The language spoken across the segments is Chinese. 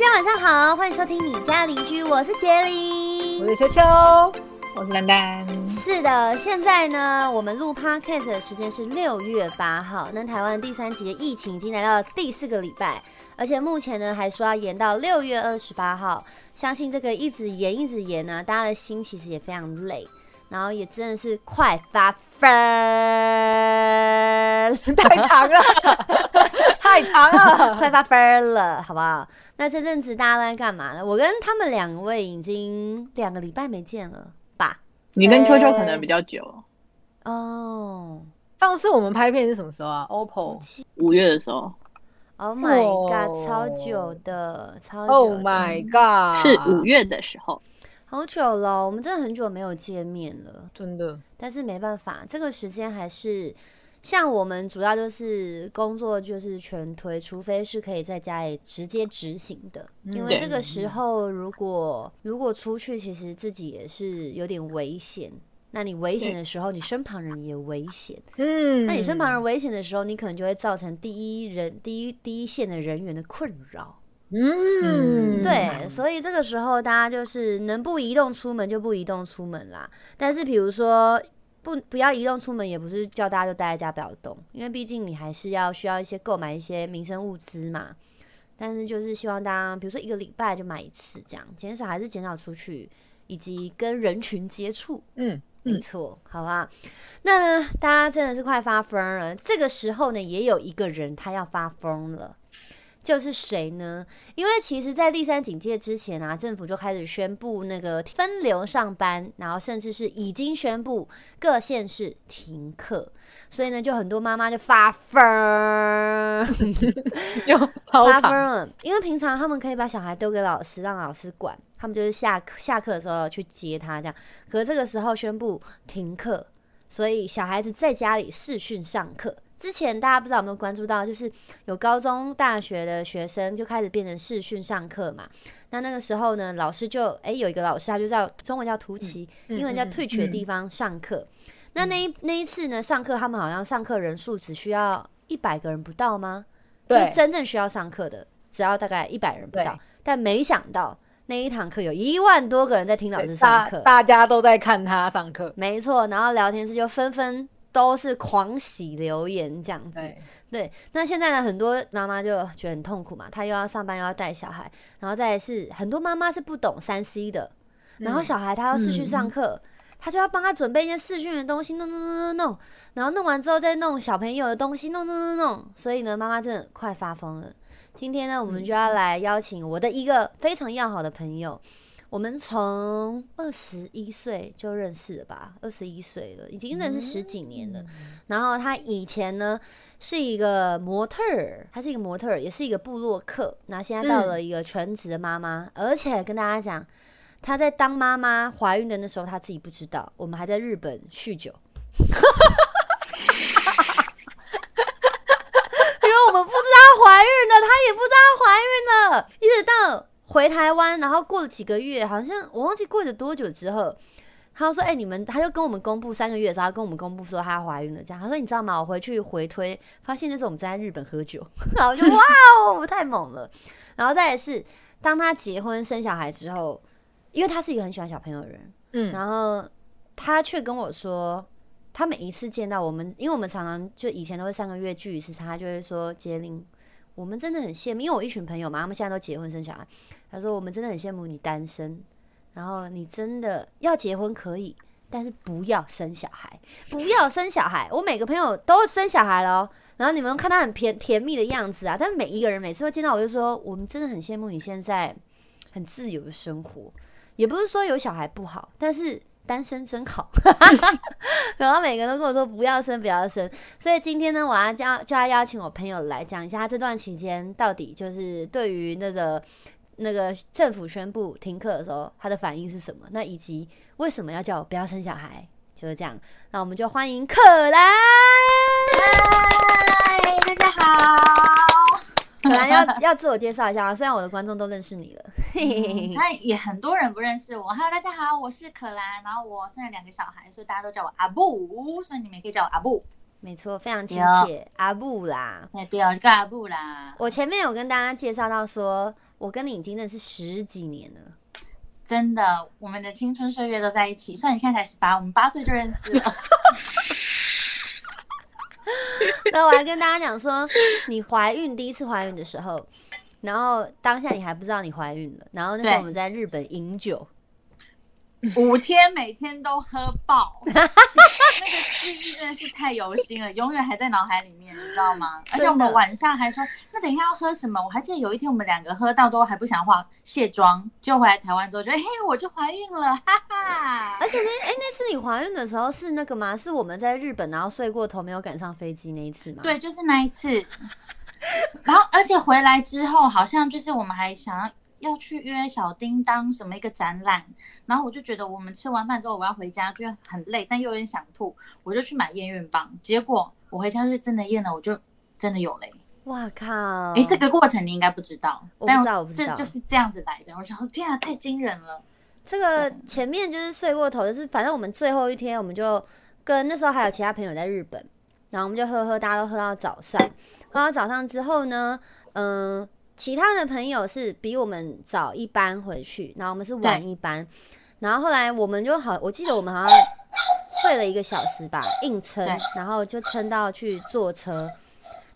大家晚上好，欢迎收听你家邻居，我是杰林，我是秋秋，我是丹丹。是的，现在呢，我们录 podcast 的时间是六月八号，那台湾第三级的疫情已经来到第四个礼拜，而且目前呢还说要延到六月二十八号，相信这个一直延一直延呢，大家的心其实也非常累。然后也真的是快发疯，太长了，太长了，快发疯了，好不好？那这阵子大家都在干嘛呢？我跟他们两位已经两个礼拜没见了吧？你跟秋秋可能比较久哦。上次我们拍片是什么时候啊？OPPO 五月的时候。Oh my god，超久的，超久。Oh my god，是五月的时候。好久了，我们真的很久没有见面了，真的。但是没办法，这个时间还是像我们主要就是工作就是全推，除非是可以在家里直接执行的。因为这个时候如果如果出去，其实自己也是有点危险。那你危险的时候，你身旁人也危险。嗯，那你身旁人危险的时候，你可能就会造成第一人第一第一线的人员的困扰。嗯，对，所以这个时候大家就是能不移动出门就不移动出门啦。但是比如说不不要移动出门，也不是叫大家就待在家不要动，因为毕竟你还是要需要一些购买一些民生物资嘛。但是就是希望大家，比如说一个礼拜就买一次，这样减少还是减少出去以及跟人群接触。嗯，没错，好吧。那，大家真的是快发疯了。这个时候呢，也有一个人他要发疯了。就是谁呢？因为其实，在第三警戒之前啊，政府就开始宣布那个分流上班，然后甚至是已经宣布各县市停课，所以呢，就很多妈妈就发疯，又发疯了。因为平常他们可以把小孩丢给老师，让老师管，他们就是下课下课的时候去接他这样。可是这个时候宣布停课，所以小孩子在家里视讯上课。之前大家不知道有没有关注到，就是有高中、大学的学生就开始变成视讯上课嘛。那那个时候呢，老师就哎有一个老师，他就在中文叫图奇，英文叫退取的地方上课。那那一那一次呢，上课他们好像上课人数只需要一百个人不到吗？就真正需要上课的只要大概一百人不到。但没想到那一堂课有一万多个人在听老师上课，大家都在看他上课。没错，然后聊天室就纷纷。都是狂喜留言这样子，对。那现在呢，很多妈妈就觉得很痛苦嘛，她又要上班又要带小孩，然后再是很多妈妈是不懂三 C 的，然后小孩他要是去上课，他就要帮他准备一些视讯的东西，弄弄弄弄弄，然后弄完之后再弄小朋友的东西，弄弄弄弄。所以呢，妈妈真的快发疯了。今天呢，我们就要来邀请我的一个非常要好的朋友。我们从二十一岁就认识了吧，二十一岁了，已经认识十几年了。然后他以前呢是一个模特儿，他是一个模特儿，也是一个布洛克。那现在到了一个全职的妈妈，而且跟大家讲，她在当妈妈怀孕的那时候，她自己不知道。我们还在日本酗酒，因为我们不知道她怀孕了，她也不知道她怀孕了，一直到。回台湾，然后过了几个月，好像我忘记过了多久之后，他说：“哎，你们，他就跟我们公布三个月的时候，他跟我们公布说她怀孕了。这样，他说你知道吗？我回去回推，发现那时候我们在日本喝酒，然后就哇哦，太猛了。然后再是，当他结婚生小孩之后，因为他是一个很喜欢小朋友的人，嗯，然后他却跟我说，他每一次见到我们，因为我们常常就以前都会三个月聚一次，他就会说杰林。”我们真的很羡慕，因为我一群朋友嘛，他们现在都结婚生小孩。他说我们真的很羡慕你单身，然后你真的要结婚可以，但是不要生小孩，不要生小孩。我每个朋友都生小孩了，然后你们看他很甜甜蜜的样子啊，但是每一个人每次都见到我就说，我们真的很羡慕你现在很自由的生活。也不是说有小孩不好，但是。单身真好，然后每个人都跟我说不要生，不要生。所以今天呢，我要叫就要邀请我朋友来讲一下，这段期间到底就是对于那个那个政府宣布停课的时候，他的反应是什么？那以及为什么要叫我不要生小孩？就是这样。那我们就欢迎可兰。嗨，大家好。可兰要要自我介绍一下啊，虽然我的观众都认识你了，那也很多人不认识我。Hello，大家好，我是可兰，然后我生了两个小孩，所以大家都叫我阿布，所以你们也可以叫我阿布。没错，非常亲切，阿布啦，对，第二个阿布啦。我前面有跟大家介绍到说，我跟你已经认识十几年了。真的，我们的青春岁月都在一起。虽然你现在才十八，我们八岁就认识了。那我还跟大家讲说，你怀孕第一次怀孕的时候，然后当下你还不知道你怀孕了，然后那时候我们在日本饮酒，五天每天都喝爆，那个记忆真的是太犹新了，永远还在脑海里面，你知道吗？而且我们晚上还说，那等一下要喝什么？我还记得有一天我们两个喝到都还不想化卸妆，就回来台湾之后觉得，嘿，我就怀孕了，哈哈而。且那哎、那次你怀孕的时候是那个吗？是我们在日本然后睡过头没有赶上飞机那一次吗？对，就是那一次。然后，而且回来之后，好像就是我们还想要要去约小叮当什么一个展览，然后我就觉得我们吃完饭之后我要回家，就很累，但又有点想吐，我就去买验孕棒。结果我回家是真的验了，我就真的有嘞。哇靠！哎、这个过程你应该不知道，我不但知道我不知道这就是这样子来的。我想说，天啊，太惊人了。这个前面就是睡过头，就是反正我们最后一天，我们就跟那时候还有其他朋友在日本，然后我们就喝喝，大家都喝到早上，喝到早上之后呢，嗯、其他的朋友是比我们早一班回去，然后我们是晚一班，然后后来我们就好，我记得我们好像睡了一个小时吧，硬撑，然后就撑到去坐车。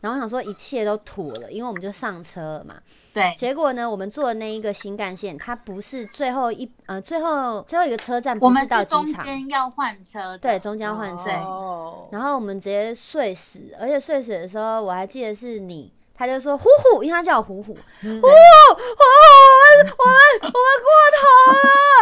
然后我想说一切都妥了，因为我们就上车了嘛。对，结果呢，我们坐的那一个新干线，它不是最后一呃最后最后一个车站，我不到们是中机场，间要换车。对，中间要换车。然后我们直接睡死，而且睡死的时候，我还记得是你，他就说虎虎，因为他叫我虎虎，虎嗯。虎，我们我们我们过头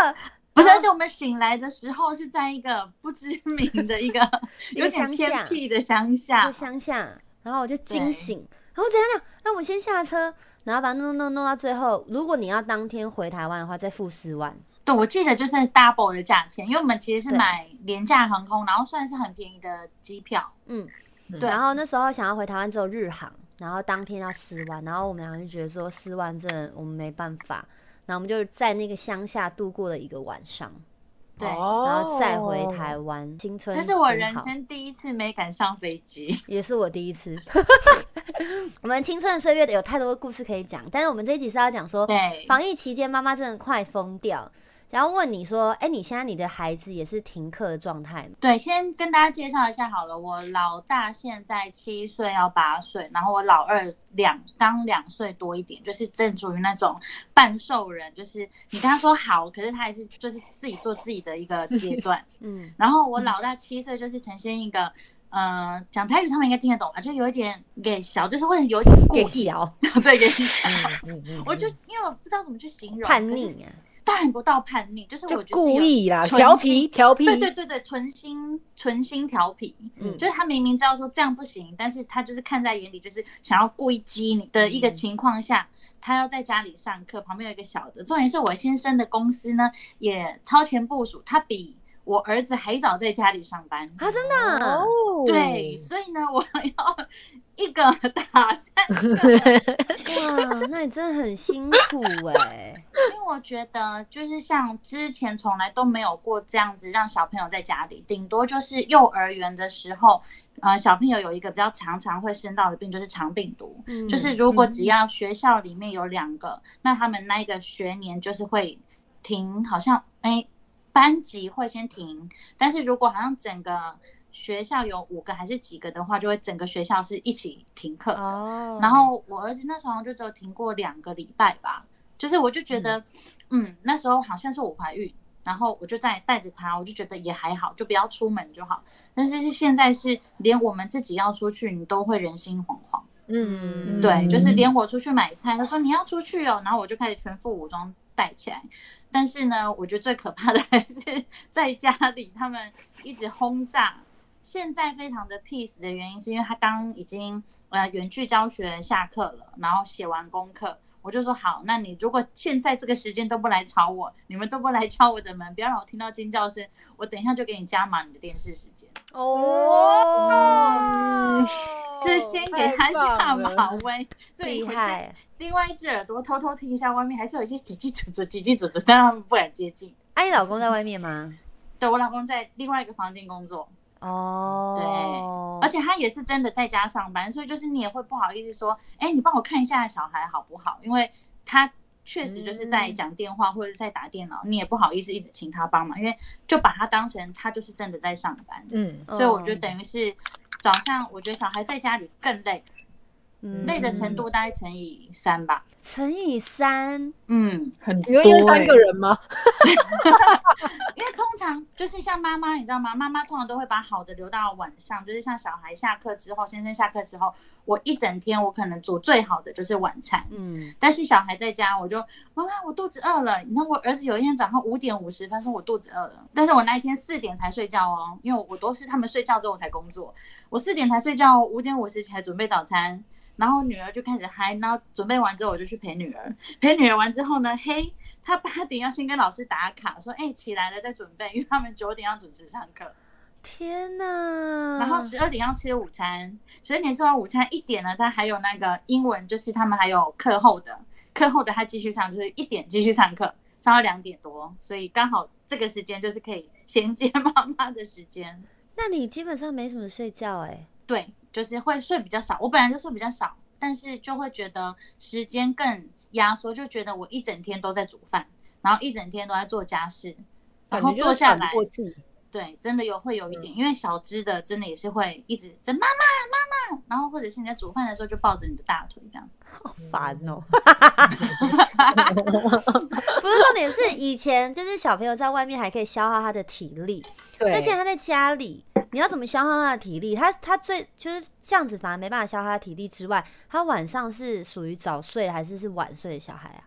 了，不是，而且我们醒来的时候是在一个不知名的一个 有点偏僻的乡下，乡下，然后我就惊醒，然后怎样那我们先下车，然后把它弄弄弄弄到最后，如果你要当天回台湾的话，再付四万。对，我记得就是 double 的价钱，因为我们其实是买廉价航空，然后算是很便宜的机票。嗯，嗯。对。然后那时候想要回台湾只有日航，然后当天要四万，然后我们两个就觉得说四万真的我们没办法，然后我们就在那个乡下度过了一个晚上，对，哦然后再回台湾，青春。那是我人，生第一次没敢上飞机。也是我第一次。我们青春岁月有太多的故事可以讲，但是我们这一集是要讲说，对，防疫期间妈妈真的快疯掉。然后问你说，哎、你现在你的孩子也是停课的状态吗？对，先跟大家介绍一下好了。我老大现在七岁要八岁，然后我老二两刚两岁多一点，就是正处于那种半兽人，就是你跟他说好，可是他还是就是自己做自己的一个阶 段。嗯，然后我老大七岁就是呈现一个。嗯，讲台语他们应该听得懂吧？就有一点给小，就是会有一点故意，小对，给小。嗯嗯 我就因为我不知道怎么去形容叛逆啊，当然不到叛逆，就是我觉得故意啦，调皮调皮，对对对对，存心存心调皮，嗯就是他明明知道说这样不行，但是他就是看在眼里，就是想要故意激你的一个情况下，他要在家里上课，旁边有一个小的。重点是我先生的公司呢也超前部署，他比我儿子还早在家里上班。啊，真的对，所以呢，我要 一个打三个，哇，那你真的很辛苦哎、因为我觉得就是像之前从来都没有过这样子让小朋友在家里，顶多就是幼儿园的时候，呃，小朋友有一个比较常常会生到的病就是肠病毒，嗯就是如果只要学校里面有两个，那他们那一个学年就是会停，好像哎班级会先停，但是如果好像整个学校有五个还是几个的话，就会整个学校是一起停课。哦，然后我儿子那时候就只有停过两个礼拜吧，就是我就觉得，嗯那时候好像是我怀孕，然后我就带带着他，我就觉得也还好，就不要出门就好。但是是现在是连我们自己要出去，你都会人心惶惶。嗯，对，就是连我出去买菜，他说你要出去哦，然后我就开始全副武装带起来。但是呢，我觉得最可怕的还是在家里他们一直轰炸。现在非常的 peace 的原因，是因为他刚已经呃远距教学下课了，然后写完功课，我就说好，那你如果现在这个时间都不来吵我，你们都不来敲我的门，不要让我听到尖叫声，我等一下就给你加满你的电视时间。哦，就是先给他下马威，所以厉害。另外一只耳朵偷偷听一下，外面还是有一些叽叽喳喳、叽叽喳喳，但他们不敢接近。哎、你老公在外面吗？对我老公在另外一个房间工作，哦，对而且他也是真的在家上班，所以就是你也会不好意思说，哎，你帮我看一下小孩好不好？因为他确实就是在讲电话或者是在打电脑，你也不好意思一直请他帮忙，因为就把他当成他就是真的在上班。嗯，所以我觉得等于是早上，我觉得小孩在家里更累，嗯累的程度大概乘以三吧。乘以三，嗯，很你说因为三个人吗？因为通常就是像妈妈，你知道吗？妈妈通常都会把好的留到晚上，就是像小孩下课之后，先生下课之后，我一整天我可能煮最好的就是晚餐。嗯，但是小孩在家，我就妈妈，我肚子饿了。你知道，我儿子有一天早上五点五十分说我肚子饿了，但是我那一天四点才睡觉哦，因为我我都是他们睡觉之后我才工作，我四点才睡觉哦，五点五十起来准备早餐，然后女儿就开始嗨，然后准备完之后我就去陪女儿，陪女儿完之后呢，嘿，她八点要先跟老师打卡，说哎、起来了再准备，因为他们九点要准时上课。天呐！然后十二点要吃午餐，十二点吃完午餐，一点呢，他还有那个英文，就是他们还有课后的，课后的他继续上，就是一点继续上课，上到两点多，所以刚好这个时间就是可以衔接妈妈的时间。那你基本上没什么睡觉哎、对，就是会睡比较少，我本来就睡比较少，但是就会觉得时间更压缩，就觉得我一整天都在煮饭，然后一整天都在做家事，然后坐下来。对，真的有会有一嗯点，因为小只的真的也是会一直在妈妈妈妈，然后或者是你在煮饭的时候就抱着你的大腿这样。好烦哦。不是重点是以前就是小朋友在外面还可以消耗他的体力，对，那现在他在家里，你要怎么消耗他的体力？他他最就是这样子，反而没办法消耗他的体力之外，他晚上是属于早睡还是是晚睡的小孩啊？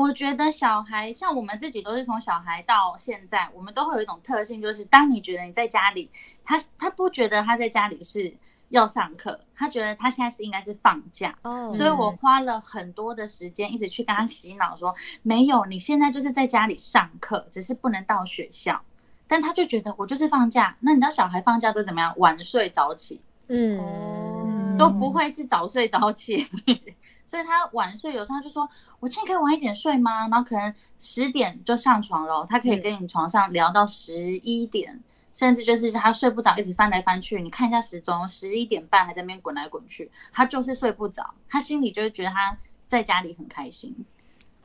我觉得小孩像我们自己都是从小孩到现在，我们都会有一种特性，就是当你觉得你在家里，他他不觉得他在家里是要上课，他觉得他现在是应该是放假。哦所以我花了很多的时间，一直去跟他洗脑说，没有，你现在就是在家里上课，只是不能到学校。但他就觉得我就是放假，那你知道小孩放假都怎么样？晚睡早起，嗯，哦都不会是早睡早起。所以他晚睡，有时候他就说：“我今天可以晚一点睡吗？”然后可能十点就上床了，他可以跟你床上聊到十一点，甚至就是他睡不着，一直翻来翻去。你看一下时钟，十一点半还在那边滚来滚去，他就是睡不着，他心里就会觉得他在家里很开心。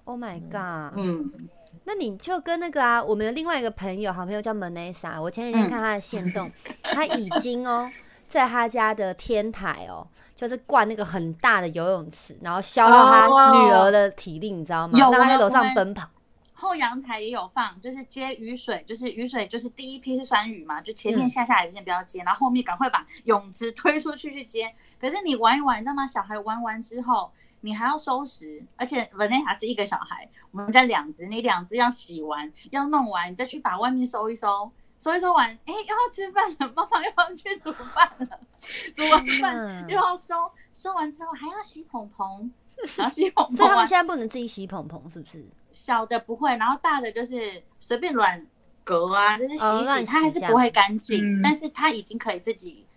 ，Oh my god！嗯，那你就跟那个啊，我们的另外一个朋友，好朋友叫 Manessa，我前几天嗯看他的线动，他已经哦，在他家的天台哦，就是灌那个很大的游泳池，然后消耗他哦女儿的体力，你知道吗？有让他在楼上奔跑。后阳台也有放，就是接雨水，就是雨水，就是第一批是酸雨嘛，就前面嗯下下来的先不要接，然后后面赶快把泳池推出去去接。可是你玩一玩，你知道吗？小孩玩完之后，你还要收拾，而且 Vanessa 是一个小孩，我们家两只，你两只要洗完，要弄完，你再去把外面收一收。收一收完，哎、又要吃饭了，妈妈又要去煮饭了，煮完饭嗯又要收，收完之后还要洗蓬蓬，然后洗蓬所以他们现在不能自己洗蓬蓬，是不是？小的不会，然后大的就是随便乱隔啊，就是洗一洗，它还是不会干净，嗯。但是它已经可以自己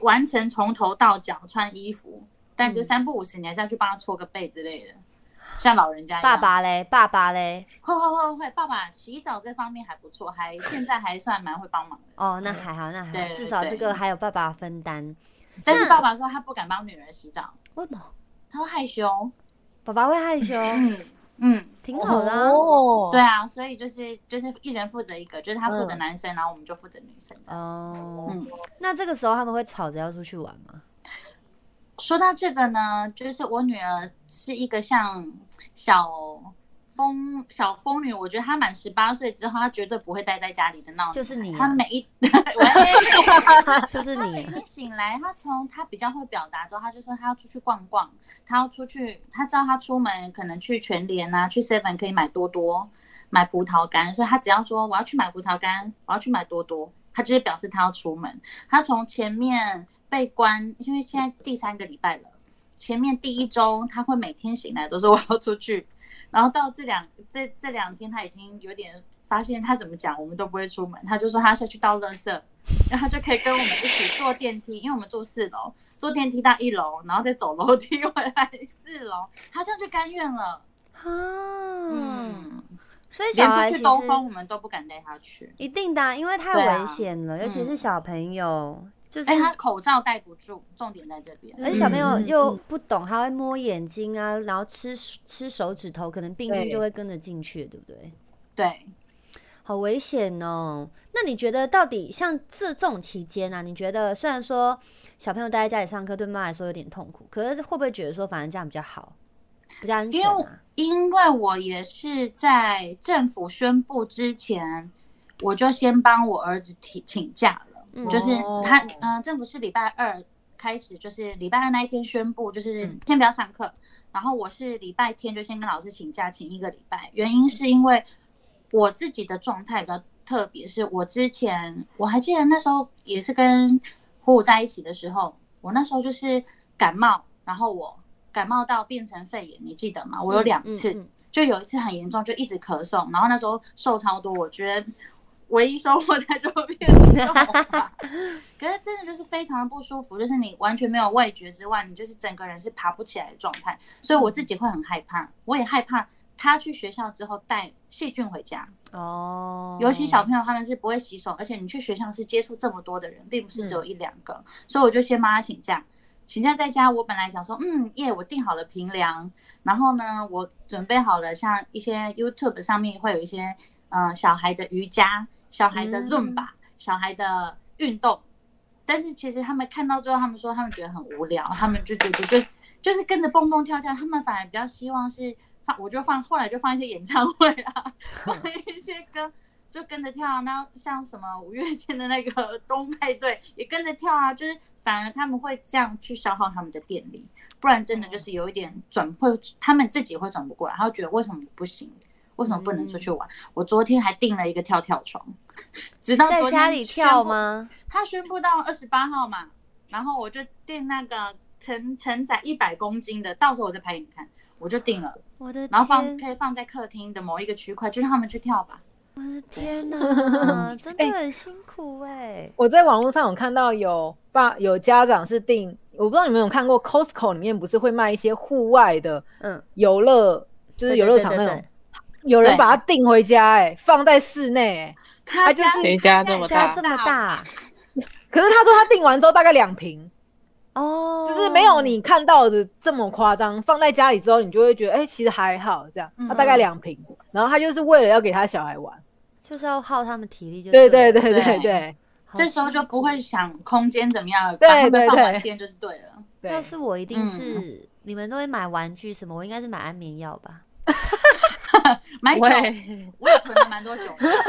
完成从头到脚穿衣服，但嗯。就三不五时你还是要去帮他搓个背之类的，像老人家一样爸爸嘞，爸爸嘞，会会会会，爸爸洗澡这方面还不错，还现在还算蛮会帮忙的，哦，那还好，那还好，对对至少这个还有爸爸分担。但是爸爸说他不敢帮女儿洗澡，为什么？他会害羞，爸爸会害羞，嗯嗯。挺好的啊。哦，对啊，所以就是就是一人负责一个，就是他负责嗯男生，然后我们就负责女生。哦，嗯，那这个时候他们会吵着要出去玩吗？说到这个呢，就是我女儿是一个像小疯小疯女，我觉得她满十八岁之后，她绝对不会待在家里的。就是你啊她每一，我 就是你，每天醒来，她从她比较会表达之后，她就说她要出去逛逛，她要出去，她知道她出门可能去全联啊，去 Seven 可以买多多，买葡萄干，所以她只要说我要去买葡萄干，我要去买多多，她就是表示她要出门。她从前面被关，因为现在第三个礼拜了，前面第一周他会每天醒来都说我要出去，然后到这两这这两天他已经有点发现他怎么讲我们都不会出门，他就说他下去倒垃圾，然后她就可以跟我们一起坐电梯，因为我们住四楼，坐电梯到一楼，然后再走楼梯回来四楼，他这样就甘愿了。啊，嗯，所以小连孩其出去兜风实我们都不敢带他去。一定的啊，因为太危险了，尤其是嗯小朋友。就是哎，他口罩戴不住，重点在这边。而且小朋友又嗯不懂，他会摸眼睛啊，然后吃吃手指头，可能病菌就会跟着进去，对不对？对，好危险哦！那你觉得到底像这这种期间啊，你觉得虽然说小朋友待在家里上课对妈妈来说有点痛苦，可是会不会觉得说反正这样比较好，比较安全因为啊？因为我也是在政府宣布之前，我就先帮我儿子提请假了，嗯。就是哦他，嗯、政府是礼拜二开始，就是礼拜二那一天宣布，就是嗯。先不要上课，然后我是礼拜天就先跟老师请假，请一个礼拜，原因是因为我自己的状态比较特别，是我之前我还记得那时候也是跟虎虎在一起的时候，我那时候就是感冒，然后我感冒到变成肺炎，你记得吗？我有两次，嗯嗯。就有一次很严重，就一直咳嗽，然后那时候瘦超多，我觉得唯一收获在周边瘦吧。可是真的就是非常的不舒服，就是你完全没有味觉之外，你就是整个人是爬不起来的状态，所以我自己会很害怕，我也害怕他去学校之后带细菌回家，哦，尤其小朋友他们是不会洗手，而且你去学校是接触这么多的人，并不是只嗯。有一两个，所以我就先帮他请假。请假在家，我本来想说，嗯，耶，我订好了平凉，然后呢，我准备好了像一些 YouTube 上面会有一些呃小孩的瑜伽、小孩的嗯。Zumba、小孩的运动，但是其实他们看到之后，他们说他们觉得很无聊，他们就觉得就就是跟着蹦蹦跳跳，他们反而比较希望是放，我就放后来就放一些演唱会啊，放 一些歌。就跟着跳啊，那像什么五月天的那个东派对也跟着跳啊，就是反而他们会这样去消耗他们的电力，不然真的就是有一点转会，他们自己会转不过来，他会觉得为什么不行，为什么不能出去玩？我昨天还订了一个跳跳床，直到在昨天家里跳？吗？他宣布到二十八号嘛，然后我就订那个承承载一百公斤的，到时候我再拍给你看，我就订了，我的然后放，可以放在客厅的某一个区块，就让他们去跳吧。我的天 哪，真的很辛苦哎。我在网络上有看到有爸有家长是订，我不知道你们有看过 Costco 里面不是会卖一些户外的嗯，游乐，就是游乐场那种，有人把它订回家、哎，放在室内、欸，他就是谁家这么大家这么大可是他说他订完之后大概两瓶，哦，就是没有你看到的这么夸张。放在家里之后，你就会觉得，哎、其实还好这样。嗯他大概两瓶，然后他就是为了要给他小孩玩。就是要耗他们体力就对对对对对这时候就不会想空间怎么样，对把他们对对放完电就是对了。对。要是我一定嗯是、你们都会买玩具什么，我应该是买安眠药吧。买酒，我也囤了蛮多酒，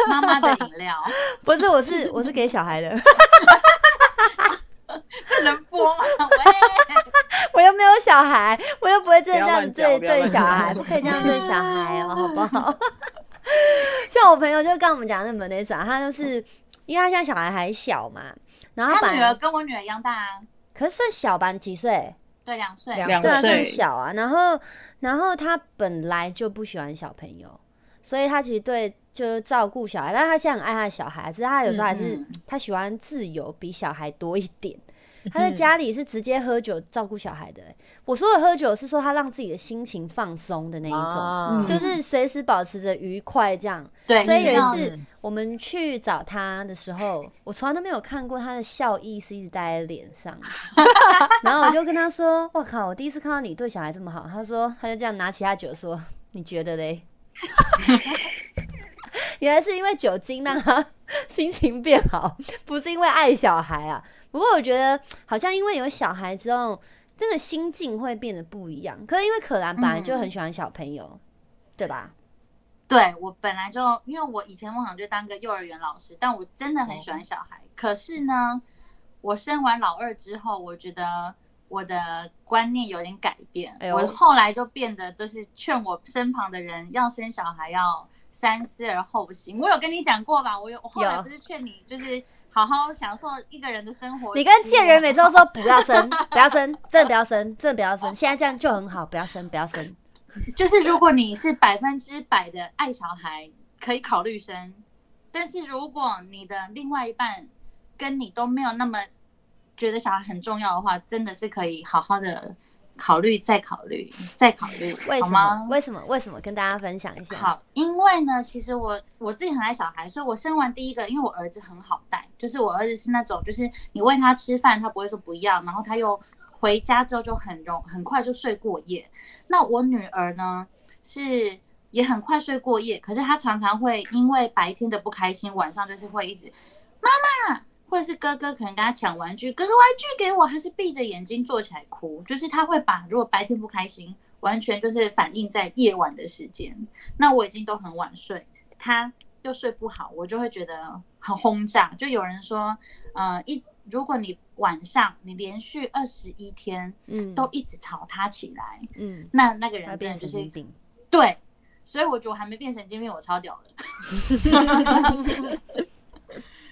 妈妈的饮料，不是，我是我是给小孩的，这能播吗？喂，我又没有小孩，我又不会真的这样子对对小孩，不可以这样对小孩哦，好不好？像我朋友就跟我们讲那 Vanessa，她就是因为他现在小孩还小嘛，然后他女儿跟我女儿一样大啊，可是算小吧，你几岁？对，两岁。两两对啊，算小啊。然后，然后他本来就不喜欢小朋友，所以他其实对就是照顾小孩，但是他现在很爱他的小孩，只是他有时候还是、嗯他喜欢自由比小孩多一点。嗯他在家里是直接喝酒照顾小孩的欸、我说的喝酒是说他让自己的心情放松的那一种，就是随时保持着愉快这样。对，所以有一次我们去找他的时候，我从来都没有看过他的笑意是一直带在脸上。然后我就跟他说：“我靠，我第一次看到你对小孩这么好。”他说：“他就这样拿起他酒说，你觉得嘞？” 原来是因为酒精让他 心情变好，不是因为爱小孩啊。不过我觉得好像因为有小孩之后，这个心境会变得不一样。可是因为可兰本来就很喜欢小朋友，对吧？对我本来就，因为我以前梦想就当个幼儿园老师，但我真的很喜欢小孩。可是呢，我生完老二之后，我觉得我的观念有点改变。哎我后来就变得都是劝我身旁的人要生小孩要三思而后行。我有跟你讲过吧？我有，我后来不是劝你就是好好享受一个人的生活。你跟贱人每次都说不要生，不要生，真的不要生，真的不要生。现在这样就很好，不要生，不要生。就是如果你是百分之百的爱小孩，可以考虑生；但是如果你的另外一半跟你都没有那么觉得小孩很重要的话，真的是可以好好的考虑，再考虑，再考虑，为什么？？为什么？为什么？跟大家分享一下。，好，因为呢，其实我我自己很爱小孩，所以我生完第一个，因为我儿子很好带，就是我儿子是那种，就是你喂他吃饭，他不会说不要，然后他又回家之后就很容很快就睡过夜。那我女儿呢是也很快睡过夜，可是她常常会因为白天的不开心，晚上就是会一直妈妈。或者是哥哥可能跟他抢玩具，哥哥玩具给我，还是闭着眼睛坐起来哭。就是他会把如果白天不开心，完全就是反映在夜晚的时间。那我已经都很晚睡，他又睡不好，我就会觉得很轰炸。就有人说，呃，一如果你晚上你连续二十一天嗯，都一直吵他起来，嗯，那那个人变人真的就是神经病。对。所以我觉得我还没变神经病，我超屌的。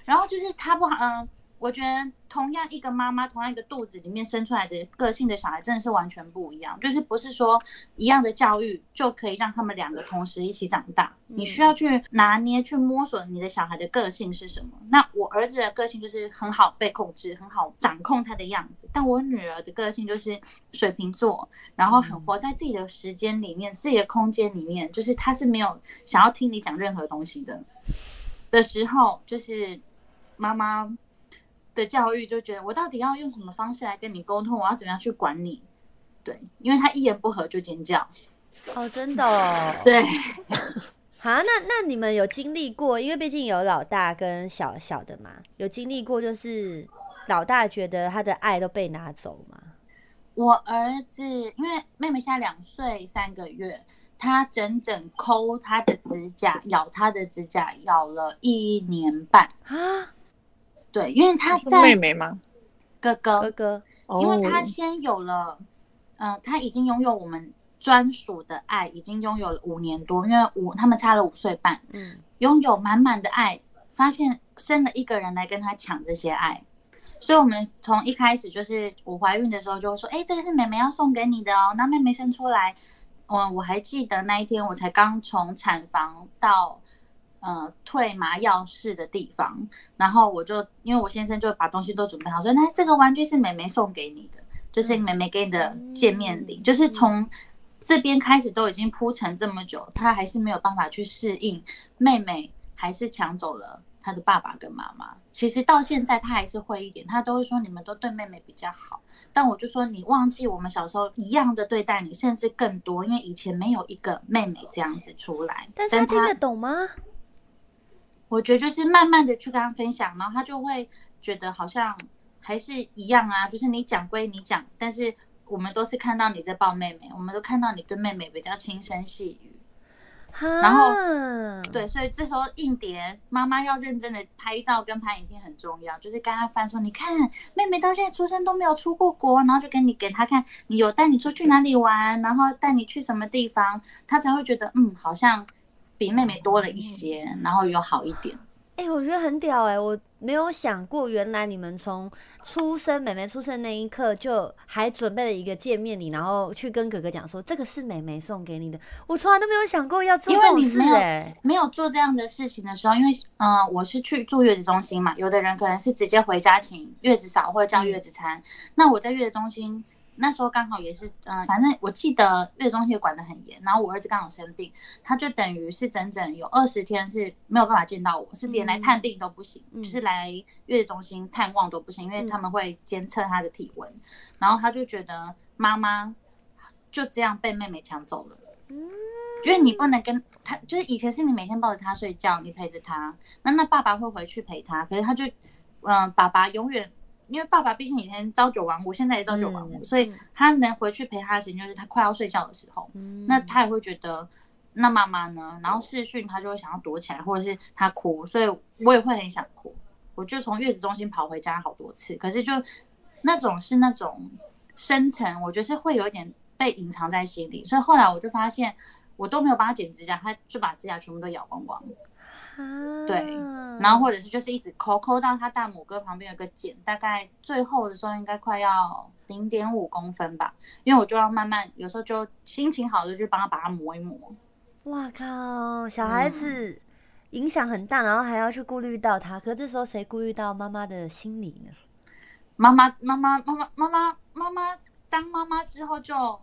然后就是他不好，嗯、我觉得同样一个妈妈，同样一个肚子里面生出来的个性的小孩，真的是完全不一样。就是不是说一样的教育就可以让他们两个同时一起长大，你需要去拿捏、去摸索你的小孩的个性是什么。那我儿子的个性就是很好被控制，很好掌控他的样子，但我女儿的个性就是水瓶座，然后很活在自己的时间里面、自己的空间里面，就是他是没有想要听你讲任何东西的的时候，就是妈妈的教育就觉得我到底要用什么方式来跟你沟通，我要怎么样去管你？对，因为他一言不合就尖叫。哦，真的哦。对，好，那那你们有经历过？因为毕竟有老大跟小小的嘛，有经历过就是老大觉得他的爱都被拿走吗？我儿子因为妹妹现在两岁三个月，他整整抠他的指甲，咬他的指甲，咬了一年半。啊，对，因为他在妹妹吗？哥哥哥哥，因为他哦先有了，呃，他已经拥有我们专属的爱，已经拥有了五年多，因为五他们差了五岁半，嗯，拥有满满的爱，发现生了一个人来跟他抢这些爱，所以我们从一开始就是我怀孕的时候就会说，哎，这个是妹妹要送给你的哦，那妹妹生出来，我我还记得那一天我才刚从产房到。呃，退麻药室的地方，然后我就因为我先生就把东西都准备好，说那这个玩具是妹妹送给你的，就是妹妹给你的见面礼，就是从这边开始都已经铺陈这么久，他还是没有办法去适应妹妹还是抢走了他的爸爸跟妈妈。其实到现在他还是会一点，他都会说你们都对妹妹比较好，但我就说你忘记我们小时候一样的对待你，甚至更多，因为以前没有一个妹妹这样子出来。但是他听得懂吗？我觉得就是慢慢的去跟他分享，然后他就会觉得好像还是一样啊，就是你讲归你讲，但是我们都是看到你在抱妹妹，我们都看到你对妹妹比较轻声细语。然后嗯对，所以这时候硬碟妈妈要认真的拍照跟拍影片很重要，就是跟他翻说，你看妹妹到现在出生都没有出过国，然后就给你给他看，你有带你出去哪里玩，然后带你去什么地方，他才会觉得嗯，好像比妹妹多了一些，然后有好一点。哎、我觉得很屌哎、我没有想过，原来你们从出生妹妹出生那一刻就还准备了一个见面礼，然后去跟哥哥讲说这个是妹妹送给你的。我从来都没有想过要做因这种事为你没有哎、没有做这样的事情的时候，因为嗯、呃我是去住月子中心嘛，有的人可能是直接回家请月子嫂或者叫月子餐。那我在月子中心那时候刚好也是，嗯、反正我记得月子中心也管得很严，然后我儿子刚好生病，他就等于是整整有二十天是没有办法见到我，是连来探病都不行，嗯。就是来月子中心探望都不行，因为他们会监测他的体温，然后他就觉得妈妈就这样被妹妹抢走了。因为你不能跟他，就是以前是你每天抱着他睡觉，你陪着他，那那爸爸会回去陪他，可是他就，嗯、爸爸永远，因为爸爸毕竟以前朝九晚五，现在也朝九晚五，嗯所以他能回去陪他的时间就是他快要睡觉的时候，嗯那他也会觉得，那妈妈呢？然后视讯他就会想要躲起来，或者是他哭，所以我也会很想哭，我就从月子中心跑回家好多次，可是就那种是那种深层，我觉得是会有一点被隐藏在心里，所以后来我就发现。我都没有帮他剪指甲，他就把指甲全部都咬光光。对，然后或者是就是一直抠抠到他大拇哥旁边有个茧，大概最后的时候应该快要零点五公分吧，因为我就要慢慢，有时候就心情好的去帮他把它磨一磨。哇靠，小孩子影响很大，然后还要去顾虑到他，可这时候谁顾虑到妈妈的心理呢？妈妈妈妈妈妈妈妈妈妈，当妈妈之后就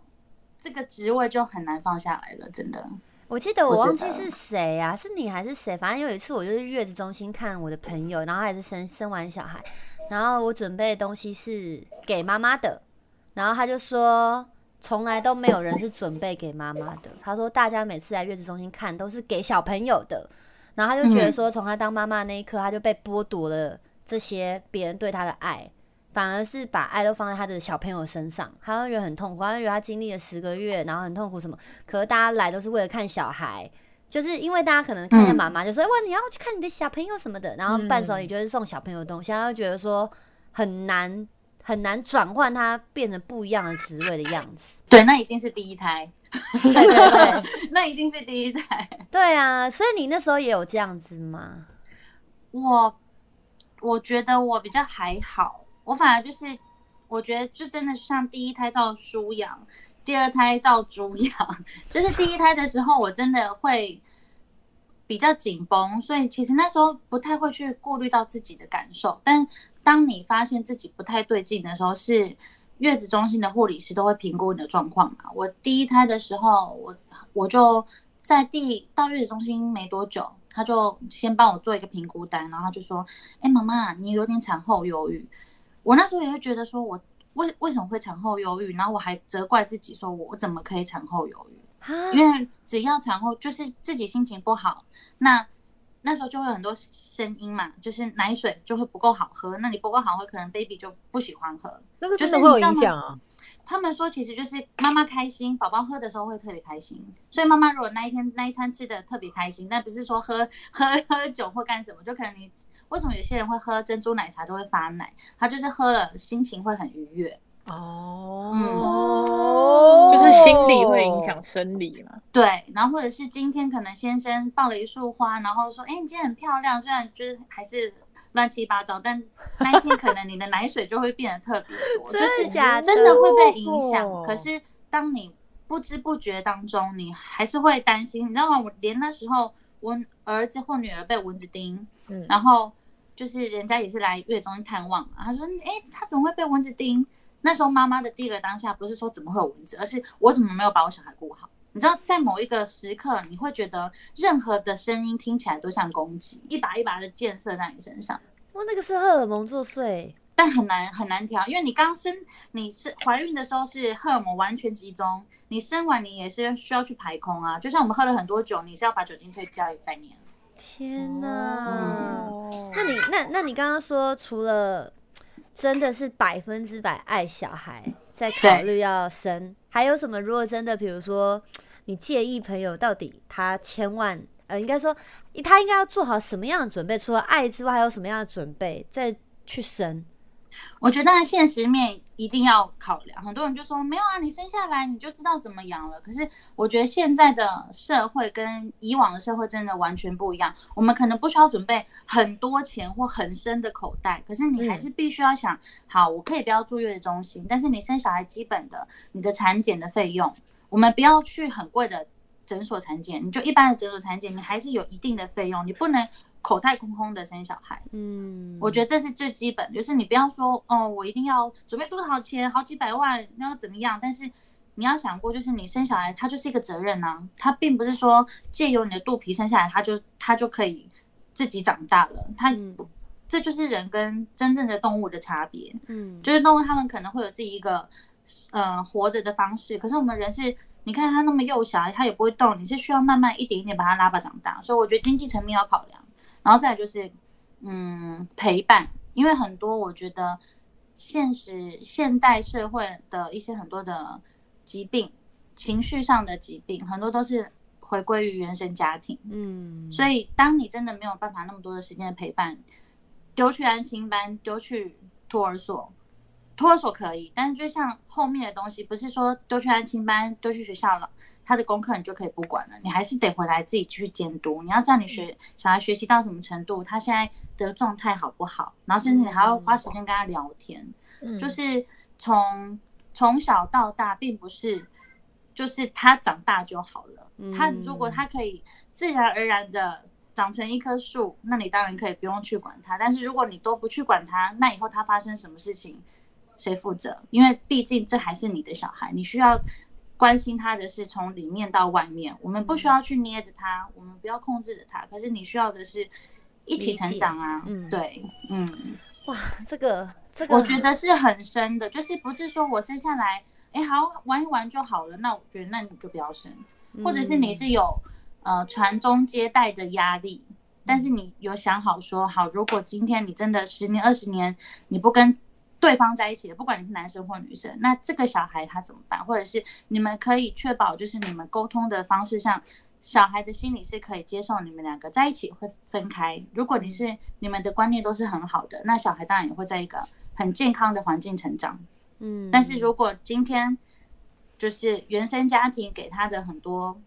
这个职位就很难放下来了，真的。我记得我忘记是谁啊，是你还是谁？反正有一次我就是月子中心看我的朋友，然后他也是生生完小孩，然后我准备的东西是给妈妈的，然后他就说从来都没有人是准备给妈妈的，他说大家每次来月子中心看都是给小朋友的，然后他就觉得嗯说从他当妈妈那一刻，他就被剥夺了这些别人对他的爱。反而是把爱都放在他的小朋友身上，他会觉得很痛苦，他会觉得他经历了十个月，然后很痛苦什么。可是大家来都是为了看小孩，就是因为大家可能看见嗯妈妈就说：“哇，你要去看你的小朋友什么的。”然后伴手礼就是送小朋友的东西，他就觉得说很难很难转换他变成不一样的职位的样子。对，那一定是第一胎，对对对 那一定是第一胎。对啊！所以你那时候也有这样子吗？我我觉得我比较还好，我反而就是我觉得就真的像第一胎照书养，第二胎照猪养，就是第一胎的时候我真的会比较紧绷，所以其实那时候不太会去顾虑到自己的感受，但当你发现自己不太对劲的时候，是月子中心的护理师都会评估你的状况嘛。我第一胎的时候，我我就在第到月子中心没多久，他就先帮我做一个评估单，然后就说：“哎，妈妈，你有点产后忧郁。”我那时候也会觉得说我为为什么会产后忧郁，然后我还责怪自己说我怎么可以产后忧郁。啊，因为只要产后就是自己心情不好，那那时候就会有很多声音嘛，就是奶水就会不够好喝，那你不够好喝，可能 baby 就不喜欢喝。那个就真的会有影响啊。他们说其实就是妈妈开心，宝宝喝的时候会特别开心，所以妈妈如果那一天那一餐吃的特别开心，但不是说喝 喝喝酒或干什么，就可能你为什么有些人会喝珍珠奶茶就会发奶，他就是喝了心情会很愉悦。哦，哦就是心理会影响生理嘛。对，然后或者是今天可能先生抱了一束花，然后说：“哎，你今天很漂亮。”虽然就是还是乱七八糟，但那一天可能你的奶水就会变得特别多，就是真的会被影响哦。可是当你不知不觉当中，你还是会担心，你知道吗？我连那时候我儿子或女儿被蚊子叮，嗯然后就是人家也是来月中心探望嘛，他说：“哎，他怎么会被蚊子叮？”那时候妈妈的第一个当下不是说怎么会有蚊子，而是我怎么没有把我小孩顾好。你知道，在某一个时刻，你会觉得任何的声音听起来都像攻击，一把一把的箭射在你身上，哇，那个是荷尔蒙作祟，但很难很难调，因为你刚生，你是怀孕的时候是荷尔蒙完全集中，你生完你也是需要去排空啊。就像我们喝了很多酒，你是要把酒精退掉一个概念。天哪！哦那你那那你刚刚说，除了真的是百分之百爱小孩，在考虑要生，还有什么？如果真的，比如说你介意朋友到底他千万呃，应该说他应该要做好什么样的准备？除了爱之外，还有什么样的准备再去生？我觉得现实面一定要考量，很多人就说没有啊，你生下来你就知道怎么养了。可是我觉得现在的社会跟以往的社会真的完全不一样，我们可能不需要准备很多钱或很深的口袋，可是你还是必须要想，好，我可以不要住月子中心，但是你生小孩基本的你的产检的费用，我们不要去很贵的诊所产检，你就一般的诊所产检，你还是有一定的费用，你不能口袋空空的生小孩。嗯，我觉得这是最基本，就是你不要说哦，我一定要准备多少钱，好几百万，那要怎么样？但是你要想过，就是你生小孩，它就是一个责任呐、它并不是说借由你的肚皮生下来，它就它就可以自己长大了，它嗯，这就是人跟真正的动物的差别。嗯，就是动物它们可能会有自己一个呃活着的方式，可是我们人是，你看它那么幼小，它也不会动，你是需要慢慢一点一点把它拉拔长大，所以我觉得经济层面要考量，然后再来就是嗯陪伴，因为很多我觉得现实现代社会的一些很多的疾病，情绪上的疾病，很多都是回归于原生家庭。嗯，所以，当你真的没有办法那么多的时间的陪伴，丢去安亲班，丢去托儿所，托儿所可以，但是就像后面的东西，不是说丢去安亲班，丢去学校了，他的功课你就可以不管了，你还是得回来自己去监督。你要知道你学小孩学习到什么程度，他现在的状态好不好，然后甚至你还要花时间跟他聊天。嗯就是从从小到大，并不是就是他长大就好了。他如果他可以自然而然的长成一棵树，那你当然可以不用去管他。但是如果你都不去管他，那以后他发生什么事情，谁负责？因为毕竟这还是你的小孩，你需要关心他的是从里面到外面，我们不需要去捏着他，我们不要控制着他，可是你需要的是一起成长啊。嗯对，嗯，哇，这个这个，我觉得是很深的，就是不是说我生下来，哎，好玩一玩就好了，那我觉得那你就不要生，或者是你是有呃传宗接代的压力。但是你有想好说好，如果今天你真的十年、二十年你不跟对方在一起的，不管你是男生或女生，那这个小孩他怎么办？或者是你们可以确保，就是你们沟通的方式上，小孩的心理是可以接受你们两个在一起会分开。如果你是你们的观念都是很好的，那小孩当然也会在一个很健康的环境成长。嗯，但是如果今天就是原生家庭给他的很多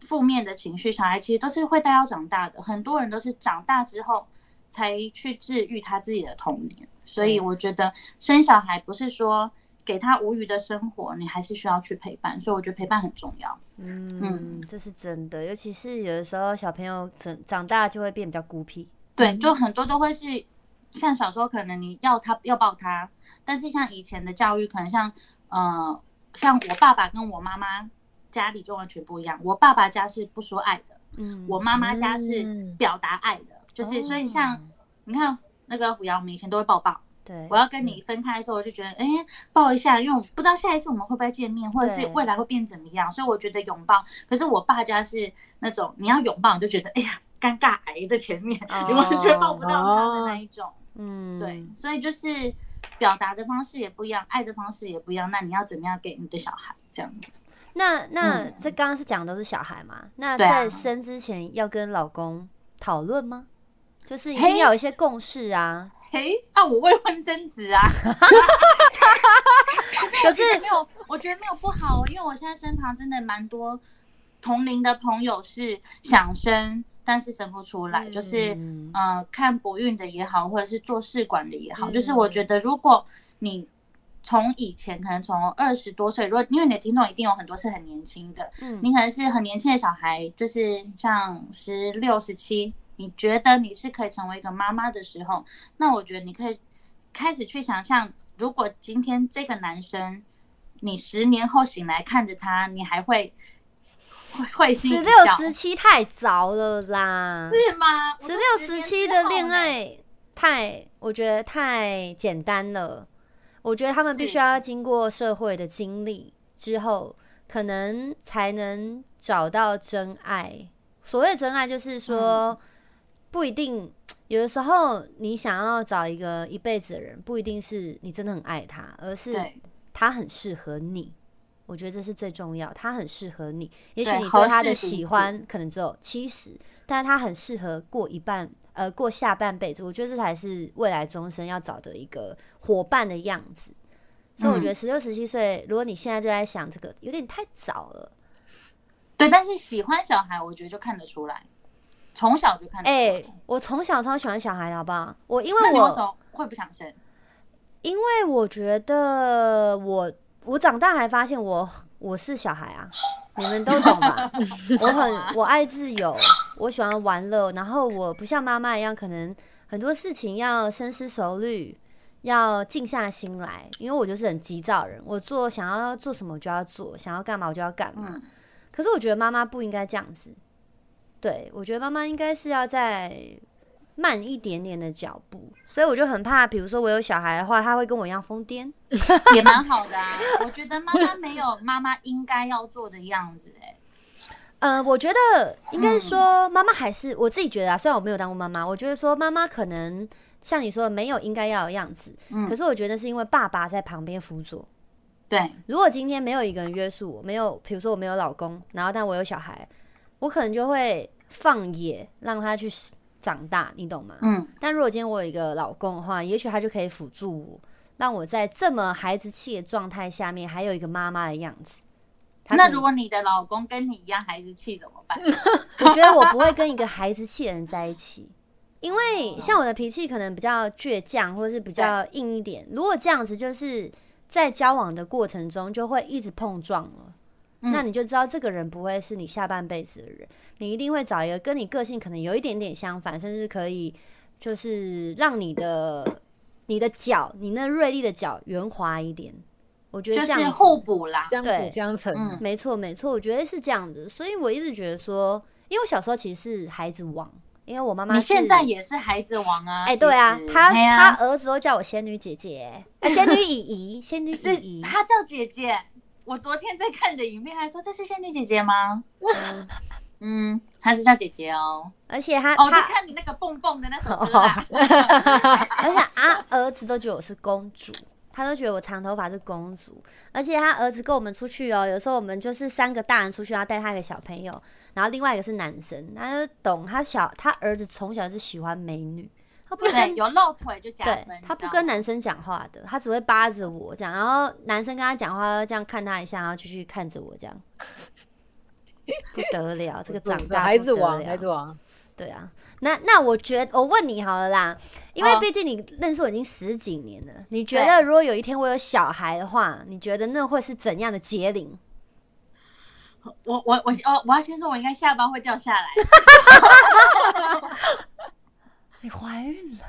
负面的情绪，小孩其实都是会带到长大的。很多人都是长大之后才去治愈他自己的童年，所以我觉得生小孩不是说给他无余的生活，你还是需要去陪伴。所以我觉得陪伴很重要。嗯，这是真的，尤其是有的时候小朋友长长大就会变比较孤僻。对，就很多都会是像小时候可能你要他要抱他，但是像以前的教育，可能像呃像我爸爸跟我妈妈家里就完全不一样。我爸爸家是不说爱的，嗯，我妈妈家是嗯表达爱的，就是所以像哦你看那个虎瑶，我们以前都会抱抱。对，我要跟你分开的时候，我就觉得哎抱一下，因为我不知道下一次我们会不会见面，或者是未来会变怎么样，所以我觉得拥抱。可是我爸家是那种你要拥抱，你就觉得哎呀尴尬癌在前面，你完全抱不到他的那一种。嗯，对，所以就是表达的方式也不一样，爱的方式也不一样。那你要怎么样给你的小孩这样？那那嗯这刚刚是讲的都是小孩嘛？那在生之前要跟老公讨论吗？就是一嘿？定要有一些共识啊。嘿，啊，我未婚生子啊，可是没有，我觉得没有不好，因为我现在身旁真的蛮多同龄的朋友是想生，但是生不出来，就是嗯。呃看不孕的也好，或者是做试管的也好，嗯就是我觉得如果你从以前可能从二十多岁，如果因为你的听众一定有很多是很年轻的，嗯。你可能是很年轻的小孩，就是像十六、十七，你觉得你是可以成为一个妈妈的时候，那我觉得你可以开始去想象，如果今天这个男生，你十年后醒来看着他，你还会会会心一十六、十七太早了啦。是吗？十六、十七的恋爱太，我觉得太简单了。我觉得他们必须要经过社会的经历之后，可能才能找到真爱。所谓的真爱，就是嗯说不一定。有的时候，你想要找一个一辈子的人，不一定是你真的很爱他，而是他很适合你。我觉得这是最重要，他很适合你。也许你对他的喜欢可能只有七十，但是他很适合过一半，呃，过下半辈子。我觉得这才是未来终身要找的一个伙伴的样子。所以我觉得嗯十六、十七岁，如果你现在就在想这个，有点太早了。对，但是喜欢小孩，我觉得就看得出来，从小就看哎、来。我从小超喜欢小孩的，好不好？我因为我会不想生？因为我觉得我我长大还发现我我是小孩啊，你们都懂吧？我很我爱自由，我喜欢玩乐，然后我不像妈妈一样，可能很多事情要深思熟虑，要静下心来，因为我就是很急躁人，我做想要做什么我就要做，想要干嘛我就要干嘛。嗯，可是我觉得妈妈不应该这样子，对我觉得妈妈应该是要在慢一点点的脚步，所以我就很怕，比如说我有小孩的话，他会跟我一样疯癫。也蛮好的啊。我觉得妈妈没有妈妈应该要做的样子、哎，呃，我觉得应该说，妈妈还是我自己觉得啊，虽然我没有当过妈妈，我觉得说妈妈可能像你说的没有应该要的样子，嗯可是我觉得是因为爸爸在旁边辅佐。对，如果今天没有一个人约束我，没有，比如说我没有老公，然后但我有小孩，我可能就会放野让他去长大，你懂吗？嗯，但如果今天我有一个老公的话，也许他就可以辅助我，让我在这么孩子气的状态下面，还有一个妈妈的样子。那如果你的老公跟你一样孩子气怎么办？我觉得我不会跟一个孩子气的人在一起，因为像我的脾气可能比较倔强，或者是比较硬一点。如果这样子，就是在交往的过程中就会一直碰撞了。嗯那你就知道这个人不会是你下半辈子的人，你一定会找一个跟你个性可能有一点点相反，甚至可以就是让你的你的脚，你那锐利的脚圆滑一点。我觉得就是这样互补啦。相辅相成。嗯没错，没错，我觉得是这样子，所以我一直觉得说，因为我小时候其实是孩子王，因为我妈妈你现在也是孩子王啊！哎、其对啊实，他啊他儿子都叫我仙女姐姐，啊，仙女姨姨，仙女是姨姨，她叫姐姐。我昨天在看你的影片，还说这是仙女姐姐吗？嗯嗯，她是叫姐姐哦。而且他哦，我在，看你那个蹦蹦的那首歌啊。而且啊，儿子都觉得我是公主。他都觉得我长头发是公主，而且他儿子跟我们出去哦，有时候我们就是三个大人出去，然后带他一个小朋友，然后另外一个是男生，他就懂他小他儿子从小是喜欢美女，他不对，跟有露腿就加对分。他不跟男生讲话的，他只会扒着我这样，然后男生跟他讲话这样看他一下，然后继续看着我这样，不得了，这个长大孩子王，孩子王。对啊，那那我觉得我问你好了啦，因为哦毕竟你认识我已经十几年了，你觉得如果有一天我有小孩的话，你觉得那会是怎样的结龄？我我我哦，我要先说，我应该下巴会掉下来。你怀孕了？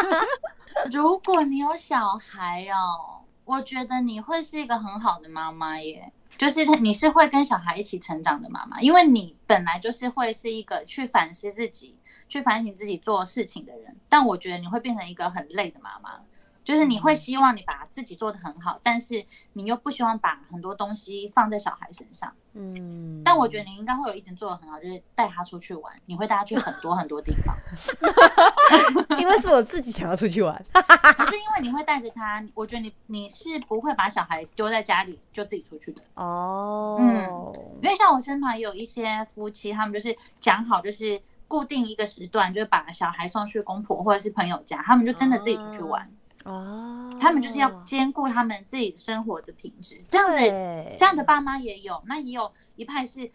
如果你有小孩哦，我觉得你会是一个很好的妈妈耶。就是你是会跟小孩一起成长的妈妈，因为你本来就是会是一个去反思自己、去反省自己做事情的人。但我觉得你会变成一个很累的妈妈，就是你会希望你把自己做得很好，但是你又不希望把很多东西放在小孩身上。嗯，但我觉得你应该会有一点做的很好，就是带他出去玩，你会带他去很多很多地方。因为是我自己想要出去玩，可是因为你会带着他，我觉得你你是不会把小孩丢在家里就自己出去的。哦，嗯因为像我身旁也有一些夫妻，他们就是讲好，就是固定一个时段，就是把小孩送去公婆或者是朋友家，他们就真的自己出去玩。哦，他们就是要兼顾他们自己生活的品质，这样子对这样的爸妈也有，那也有一派是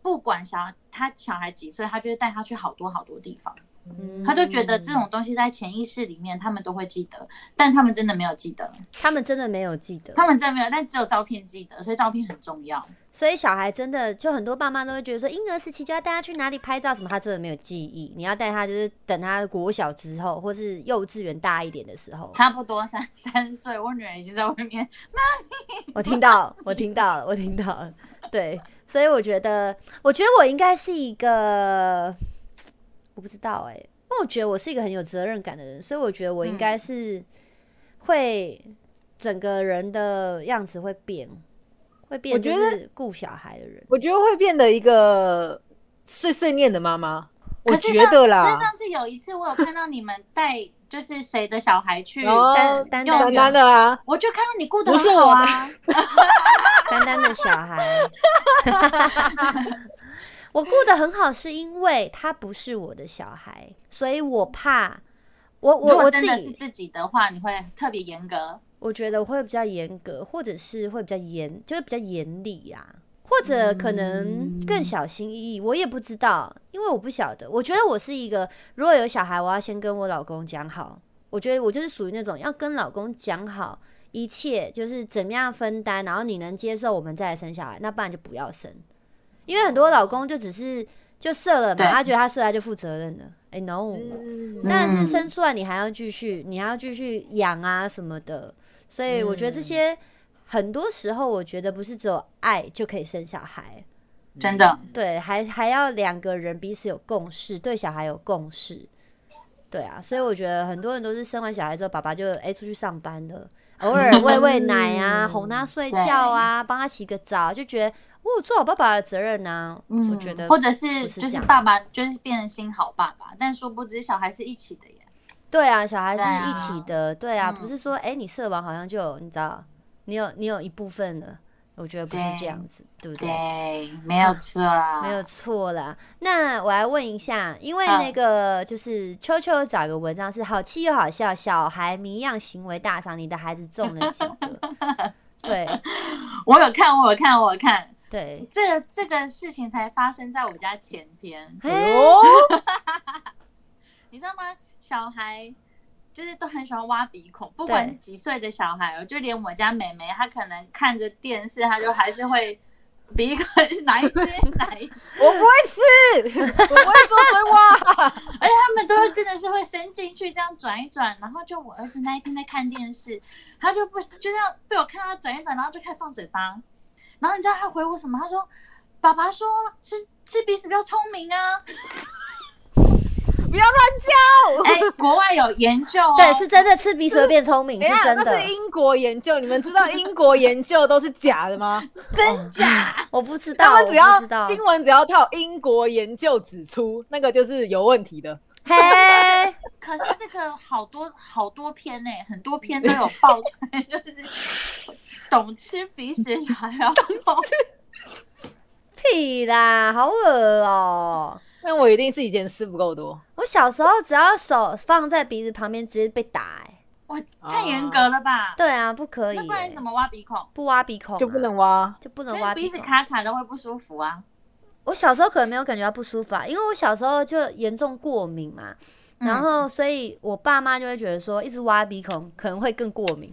不管小孩他小孩几岁，他就会带他去好多好多地方。嗯他就觉得这种东西在潜意识里面，他们都会记得，但他们真的没有记得，他们真的没有记得，他们真的没有，但只有照片记得，所以照片很重要。所以小孩真的就很多爸妈都会觉得说，婴儿时期就要带他去哪里拍照什么，他真的没有记忆。你要带他就是等他国小之后，或是幼稚园大一点的时候。差不多三三岁，我女儿已经在外面。妈咪我听到，我听到了，我听到了。对，所以我觉得，我觉得我应该是一个，我不知道哎、因为我觉得我是一个很有责任感的人，所以我觉得我应该是会整个人的样子会变，会变，我觉得就是顾小孩的人。我觉得会变得一个碎碎念的妈妈。我是觉得啦上次有一次，我有看到你们带就是谁的小孩去，哦丹丹丹的啊，我就看到你顾得不是很好我啊。丹丹的小孩，我顾得很好，是因为他不是我的小孩，所以我怕我我我自己，真的是自己的话，你会特别严格。我觉得我会比较严格，或者是会比较严，就是比较严厉呀，或者可能更小心翼翼，我也不知道，因为我不晓得。我觉得我是一个，如果有小孩，我要先跟我老公讲好。我觉得我就是属于那种要跟老公讲好一切，就是怎么样分担，然后你能接受，我们再来生小孩，那不然就不要生。因为很多老公就只是就射了嘛，他觉得他射他就负责任了。哎、no，嗯。但是嗯生出来你还要继续，你还要继续养啊什么的，所以我觉得这些很多时候，我觉得不是只有爱就可以生小孩，真的，对，还还要两个人彼此有共识，对小孩有共识，对啊，所以我觉得很多人都是生完小孩之后，爸爸就哎、出去上班了，偶尔喂喂奶啊，哄他睡觉啊，帮他洗个澡，就觉得哦，做好爸爸的责任呐、嗯，我觉得或者是就是爸爸就是变成新好爸爸，但殊不知小孩是一起的耶。对啊，小孩是一起的，对啊，嗯不是说哎、你射完好像就有你知道，你有你有一部分了，我觉得不是这样子，对不对？对，没有错，没有错啦。那我来问一下，因为那个就是秋秋找个文章是好气又好笑，小孩迷样行为大赏，你的孩子中了几个？对我有看，我有看，我有看。对，这个这个事情才发生在我家前天，哎哦，你知道吗？小孩就是都很喜欢挖鼻孔，不管是几岁的小孩哦，就连我家妹妹，她可能看着电视，她就还是会 鼻孔哪一边 哪一，我不会吃，我不会做水挖。而且他们都会真的是会伸进去这样转一转，然后就我儿子那一天在看电视，他就不就这样被我看到他转一转，然后就开始放嘴巴，然后你知道他回我什么？他说：“爸爸说吃吃鼻屎比较聪明啊。不要乱叫。”哎，国外有研究哦，对，是真的吃鼻屎会变聪明，是真的那是。英国研究，你们知道英国研究都是假的吗？真假？我不知道，我他们只要不知道。新闻只要套英国研究指出，那个就是有问题的。嘿，可是这个好多好多篇呢、很多篇都有爆出来，就是懂吃鼻屎小孩要痛。屁啦，好恶哦、那我一定是以前吃不够多。我小时候只要手放在鼻子旁边，直接被打、欸。哇，太严格了吧？对啊，不可以、那不然你怎么挖鼻孔？不挖鼻孔啊、就不能挖。就不能挖鼻孔？卡卡的会不舒服啊。我小时候可能没有感觉到不舒服啊，因为我小时候就严重过敏嘛，嗯然后所以我爸妈就会觉得说，一直挖鼻孔可能会更过敏。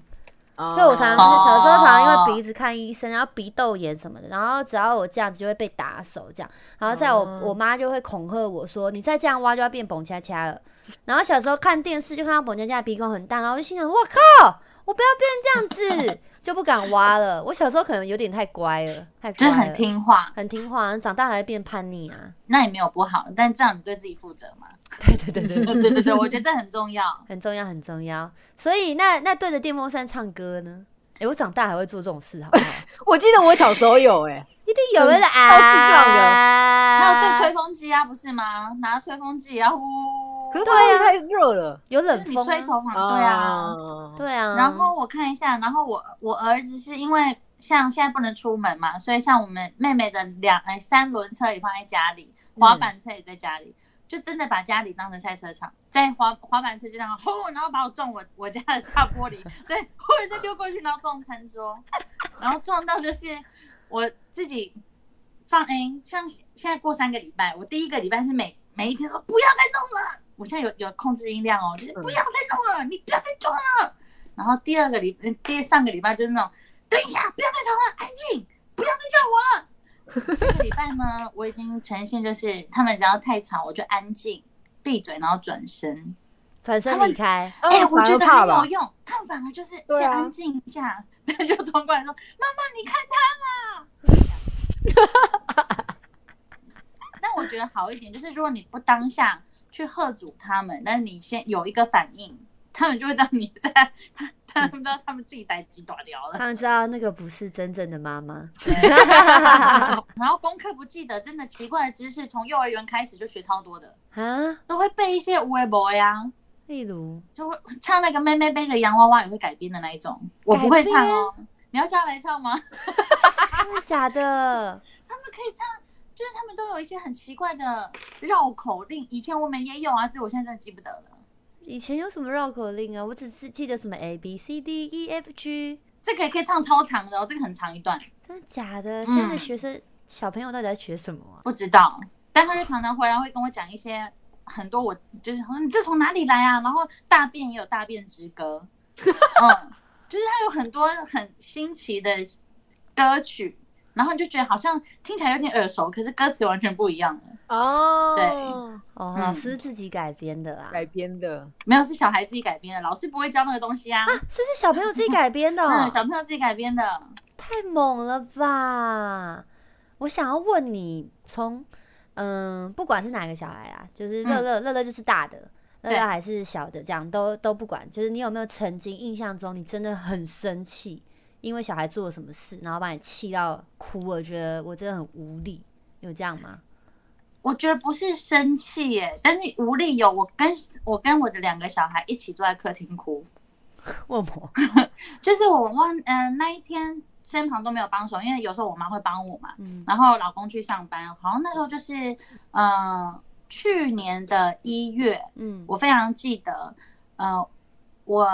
所所以我常常哦。小时候常常因为鼻子看医生，然后鼻窦炎什么的，然后只要我这样子就会被打手这样，然后在我、哦。我妈就会恐吓我说，你再这样挖就要变蹦恰恰了。然后小时候看电视就看到蹦恰恰鼻孔很大，然后我就心想，我靠，我不要变这样子，就不敢挖了。我小时候可能有点太乖了，太乖了，就是很听话，很听话，长大还会变叛逆啊。那也没有不好，但这样你对自己负责嘛？对对对对对 对对，我觉得这很重要。很重要很重要。所以那那对着电风扇唱歌呢？诶，我长大还会做这种事，好不好？我记得我小时候有哎、一定有人超市这啊，还有对吹风机啊，不是吗？拿吹风机也要呼，可是它太热了。有冷风你，吹头发，对啊。啊，对啊。然后我看一下，然后我我儿子是因为像现在不能出门嘛，所以像我们妹妹的两哎三轮车也放在家里，滑板车也在家里，就真的把家里当成赛车场，在滑滑板车就这样轰，然后把我撞我我家的大玻璃，对，或者是溜过去，然后撞餐桌，然后撞到就是我自己放哎，像现在过三个礼拜，我第一个礼拜是每每一天说不要再弄了，我现在有有控制音量哦，就是不要再弄了，你不要再装了。然后第二个礼，呃第上个礼拜就是那种，等一下，不要再吵了，安静，不要再叫我了。这个礼拜呢，我已经呈现就是他们只要太吵，我就安静，闭嘴，然后转身。转身离开，哎、我觉得很有？用，他们反而就是先安静一下，他就冲过来说：“妈妈，你看他啦。”但我觉得好一点，就是如果你不当下去喝阻他们，但是你先有一个反应，他们就会知道你在，他他们知道他们自己逮鸡打掉了。他们知道那个不是真正的妈妈。然后功课不记得，真的奇怪的知识，从幼儿园开始就学超多的，啊，都会背一些无为博呀，例如就会 唱那个妹妹背着洋娃娃也会改编的那一种，我不会唱哦。你要叫他来唱吗？真的假的？他们可以唱，就是他们都有一些很奇怪的绕口令。以前我们也有啊，只是我现在真的记不得了。以前有什么绕口令啊？我只是记得什么 A B C D E F G，这个也可以唱超长的哦，这个很长一段，真的假的？嗯现在的学生小朋友到底在学什么啊？不知道。但他就常常回来会跟我讲一些很多我就是说你这从哪里来啊？然后大便也有大便之歌，嗯，就是他有很多很新奇的歌曲，然后你就觉得好像听起来有点耳熟，可是歌词完全不一样了。哦，对哦，嗯老师自己改编的啦，改编的，没有是小孩自己改编的，老师不会教那个东西啊。所以是小朋友自己改编的、嗯，哦，小朋友自己改编的。太猛了吧！我想要问你，从嗯，不管是哪个小孩啊，就是乐乐，乐乐就是大的，乐乐还是小的，这样都都不管。就是你有没有曾经印象中，你真的很生气，因为小孩做了什么事，然后把你气到哭我，觉得我真的很无力，有这样吗？我觉得不是生气耶，但是无力有。我跟我跟我的两个小孩一起坐在客厅哭，问我，就是我忘嗯、那一天身旁都没有帮手，因为有时候我妈会帮我嘛，嗯。然后老公去上班，好像那时候就是呃去年的一月，嗯。我非常记得，呃，我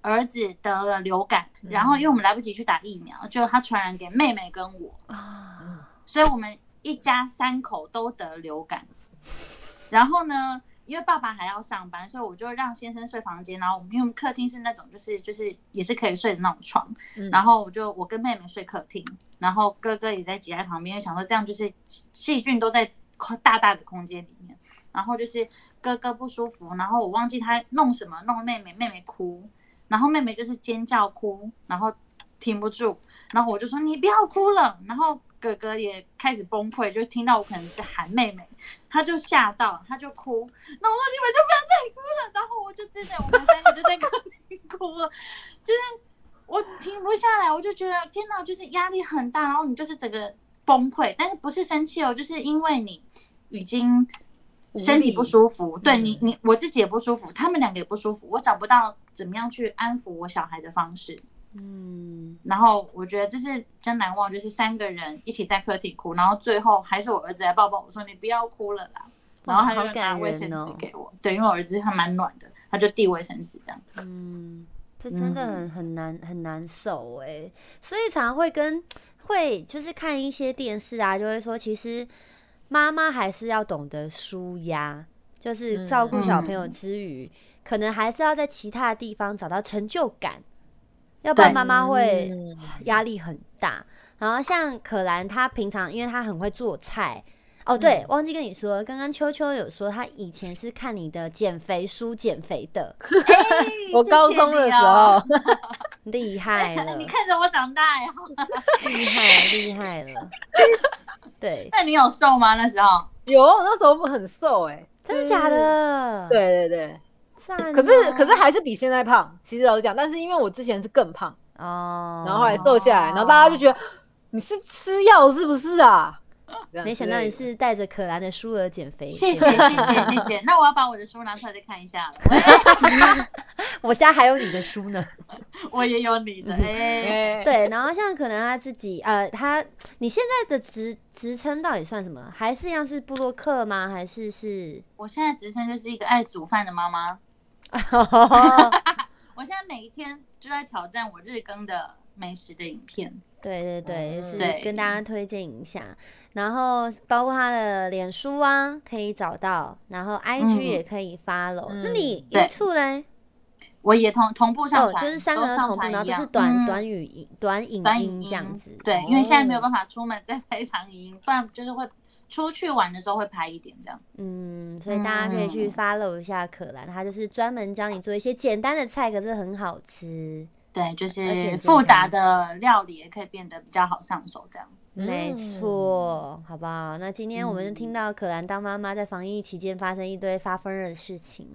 儿子得了流感，然后因为我们来不及去打疫苗，就他传染给妹妹跟我，啊，所以我们一家三口都得流感。然后呢，因为爸爸还要上班，所以我就让先生睡房间，然后我们因为客厅是那种就是就是也是可以睡的那种床，嗯。然后我就我跟妹妹睡客厅，然后哥哥也在挤在旁边，想说这样就是细菌都在大大的空间里面，然后就是哥哥不舒服，然后我忘记他弄什么弄妹妹，妹妹哭，然后妹妹就是尖叫哭，然后停不住，然后我就说你不要哭了，然后哥哥也开始崩溃，就听到我可能在喊妹妹，他就吓到，他就哭，那我说你们就不要再哭了，然后我就真的我们三个就在客厅哭了，就是我停不下来，我就觉得天哪，就是压力很大，然后你就是整个崩溃，但是不是生气哦，就是因为你已经身体不舒服，对你你我自己也不舒服，他们两个也不舒服，我找不到怎么样去安抚我小孩的方式。嗯，然后我觉得这是真难忘，就是三个人一起在客厅哭，然后最后还是我儿子来抱抱我说你不要哭了啦，然后他就拿卫生纸给我，对，因为我儿子还蛮暖的，他就递卫生纸这样。嗯，这真的很很难很难受哎，所以常常会跟会就是看一些电视啊，就会说其实妈妈还是要懂得舒压，就是照顾小朋友之余，可能还是要在其他的地方找到成就感，要不然妈妈会嗯压力很大。然后像可兰，她平常因为她很会做菜。哦，对，忘记跟你说，刚刚秋秋有说她以前是看你的减肥书减肥的，我高中的时候，厉害了，你看着我长大呀。厉害厉害了。对，那你有瘦吗？那时候？有那时候不很瘦哎、真的假的？，对对对，赞哦。可是可是还是比现在胖。其实老实讲，但是因为我之前是更胖，哦，然后后来瘦下来，然后大家就觉得你是吃药是不是啊？没想到你是带着可兰的书而减肥。谢谢谢谢谢 谢。那我要把我的书拿出来再看一下了。我家还有你的书呢。我也有你的对，然后像可能他自己，呃，他你现在的职职称到底算什么？还是一样是布洛克吗？还是是？我现在职称就是一个爱煮饭的妈妈。我现在每一天就在挑战我日更的美食的影片。对对对，嗯是跟大家推荐一下。然后包括他的脸书啊，可以找到，然后 IG 嗯也可以 follow。那嗯你对 YouTube 嘞？我也同同步上哦，传，就是三个同步，然后是短嗯短语音、短影短影音音这样子。对，因为现在没有哦办法出门再拍长影音，不然就是会出去玩的时候会拍一点这样。嗯，所以大家可以去嗯 follow 一下可兰，他就是专门教你做一些简单的菜，可是很好吃。对，就是复杂的料理也可以变得比较好上手这样。没嗯错，好不好？那今天我们就听到可兰当妈妈在防疫期间发生一堆发疯的事情。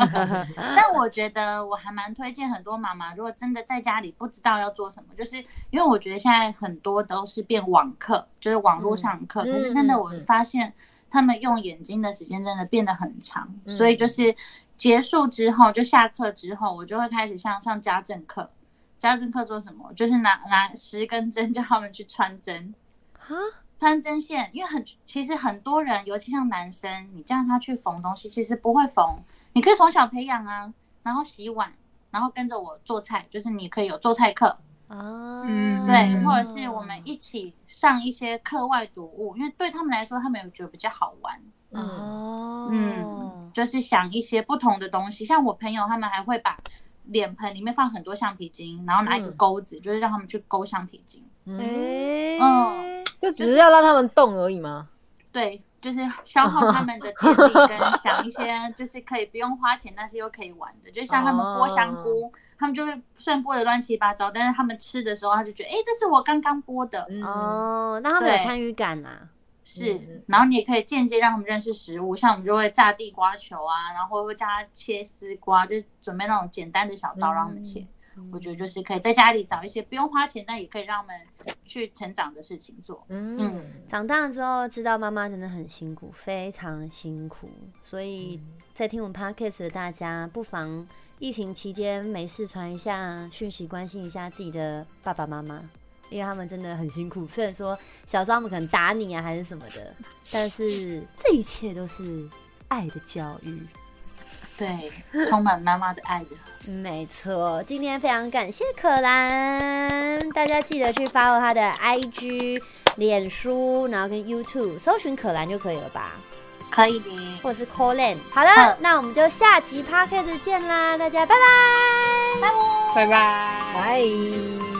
但我觉得我还蛮推荐很多妈妈，如果真的在家里不知道要做什么，就是因为我觉得现在很多都是变网课，就是网络上课，嗯可是真的我发现他们用眼睛的时间真的变得很长，嗯所以就是结束之后，就下课之后，我就会开始像上家政课。家政课做什么？就是拿拿十根针叫他们去穿针，啊，穿针线，因为很其实很多人，尤其像男生，你叫他去缝东西，其实不会缝。你可以从小培养啊，然后洗碗，然后跟着我做菜，就是你可以有做菜课，啊，嗯对，嗯或者是我们一起上一些课外读物，因为对他们来说，他们有觉得比较好玩。嗯哦，嗯，就是想一些不同的东西，像我朋友他们还会把脸盆里面放很多橡皮筋，然后拿一个嗯。钩子，就是让他们去勾橡皮筋。嗯，就只是要让他们动而已吗？对，就是消耗他们的体力，跟 想一些就是可以不用花钱，但是又可以玩的，就像他们剥香菇，他们就会虽然剥的乱七八糟，但是他们吃的时候，他就觉得，哎、这是我刚刚剥的，嗯，哦，那他们有对。参与感呐。是嗯，然后你也可以间接让他们认识食物，像我们就会炸地瓜球啊，然后会叫他切丝瓜，就是准备那种简单的小刀让他们切。我觉得就是可以在家里找一些不用花钱，但也可以让他们去成长的事情做。嗯嗯长大之后知道妈妈真的很辛苦，非常辛苦，所以在听我们 podcast 的大家，不妨疫情期间没事传一下讯息，关心一下自己的爸爸妈妈，因为他们真的很辛苦。虽然说小时候他们可能打你啊，还是什么的，但是这一切都是爱的教育。对，充满妈妈的爱的。没错，今天非常感谢可兰，大家记得去 follow 她的 IG、脸书，然后跟 YouTube，搜寻可兰就可以了吧？可以的，或者是 call in。好了好，那我们就下集 podcast 见啦，大家拜拜。拜拜。拜。